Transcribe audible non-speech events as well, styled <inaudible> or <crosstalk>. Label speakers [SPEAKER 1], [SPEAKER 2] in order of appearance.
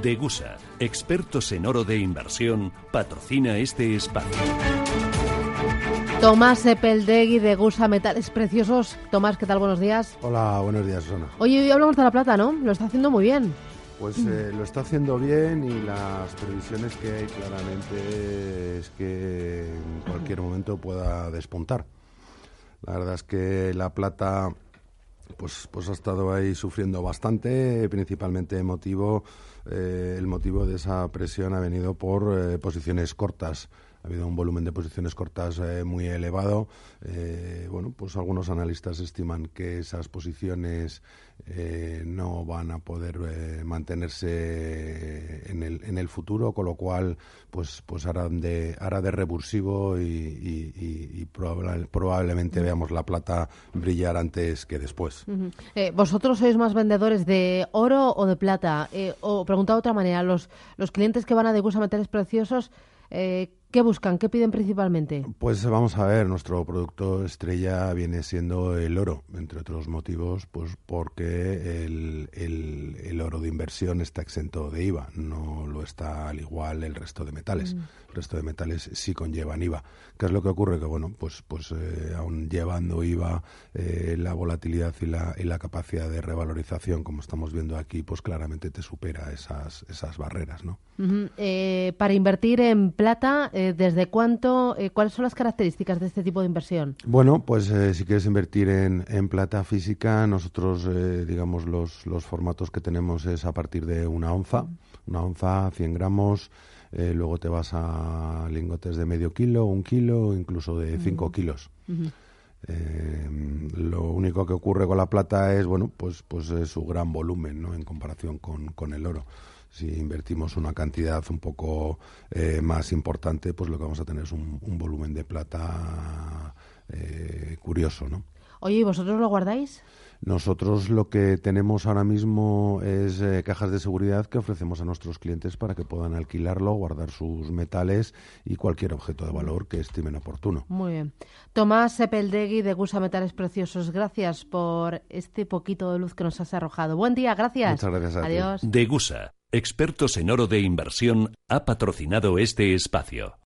[SPEAKER 1] Degusa, expertos en oro de inversión, patrocina este espacio.
[SPEAKER 2] Tomás Epeldegui de Gusa Metales Preciosos. Tomás, ¿qué tal? Buenos días.
[SPEAKER 3] Hola, buenos días, Susana.
[SPEAKER 2] Oye, hoy hablamos de la plata, ¿no? Lo está haciendo muy bien.
[SPEAKER 3] Pues eh, <clears throat> lo está haciendo bien y las previsiones que hay claramente es que en cualquier momento pueda despuntar. La verdad es que la plata pues, pues ha estado ahí sufriendo bastante, principalmente motivo, eh, el motivo de esa presión ha venido por eh, posiciones cortas ha habido un volumen de posiciones cortas eh, muy elevado. Eh, bueno, pues algunos analistas estiman que esas posiciones eh, no van a poder mantenerse en el, en el futuro, con lo cual pues pues harán de hará de revulsivo y, probablemente veamos la plata brillar antes que después.
[SPEAKER 2] ¿Vosotros sois más vendedores de oro o de plata? o preguntado de otra manera, los, los clientes que van a Degusa Metales Preciosos eh, ¿Qué buscan? ¿Qué piden principalmente?
[SPEAKER 3] Pues vamos a ver, nuestro producto estrella viene siendo el oro, entre otros motivos, pues porque el, el, oro de inversión está exento de IVA, no lo está al igual el resto de metales. Mm. El resto de metales sí conllevan IVA. ¿Qué es lo que ocurre? Que bueno, pues, pues eh, aún llevando IVA, eh, la volatilidad y la, y la capacidad de revalorización, como estamos viendo aquí, pues claramente te supera esas, esas barreras, ¿no?
[SPEAKER 2] Eh, para invertir en plata, ¿desde cuánto, cuáles son las características de este tipo de inversión?
[SPEAKER 3] Bueno, pues si quieres invertir en, en plata física, nosotros, digamos, los, los formatos que tenemos es a partir de una onza, una onza, 100 gramos, eh, luego te vas a lingotes de medio kilo, un kilo, incluso de cinco kilos. Eh, lo único que ocurre con la plata es, bueno, pues, pues su gran volumen, ¿no? En comparación con, con el oro. Si invertimos una cantidad un poco eh, más importante, pues lo que vamos a tener es un, un volumen de plata curioso, ¿no?
[SPEAKER 2] Oye, ¿y vosotros lo guardáis?
[SPEAKER 3] Nosotros lo que tenemos ahora mismo es eh, cajas de seguridad que ofrecemos a nuestros clientes para que puedan alquilarlo, guardar sus metales y cualquier objeto de valor que estimen oportuno.
[SPEAKER 2] Muy bien. Tomás Sepeldegui de Gusa Metales Preciosos, gracias por este poquito de luz que nos has arrojado. Buen día, gracias.
[SPEAKER 3] Muchas gracias a
[SPEAKER 2] Adiós.
[SPEAKER 1] De Gusa, expertos en oro de inversión, ha patrocinado este espacio.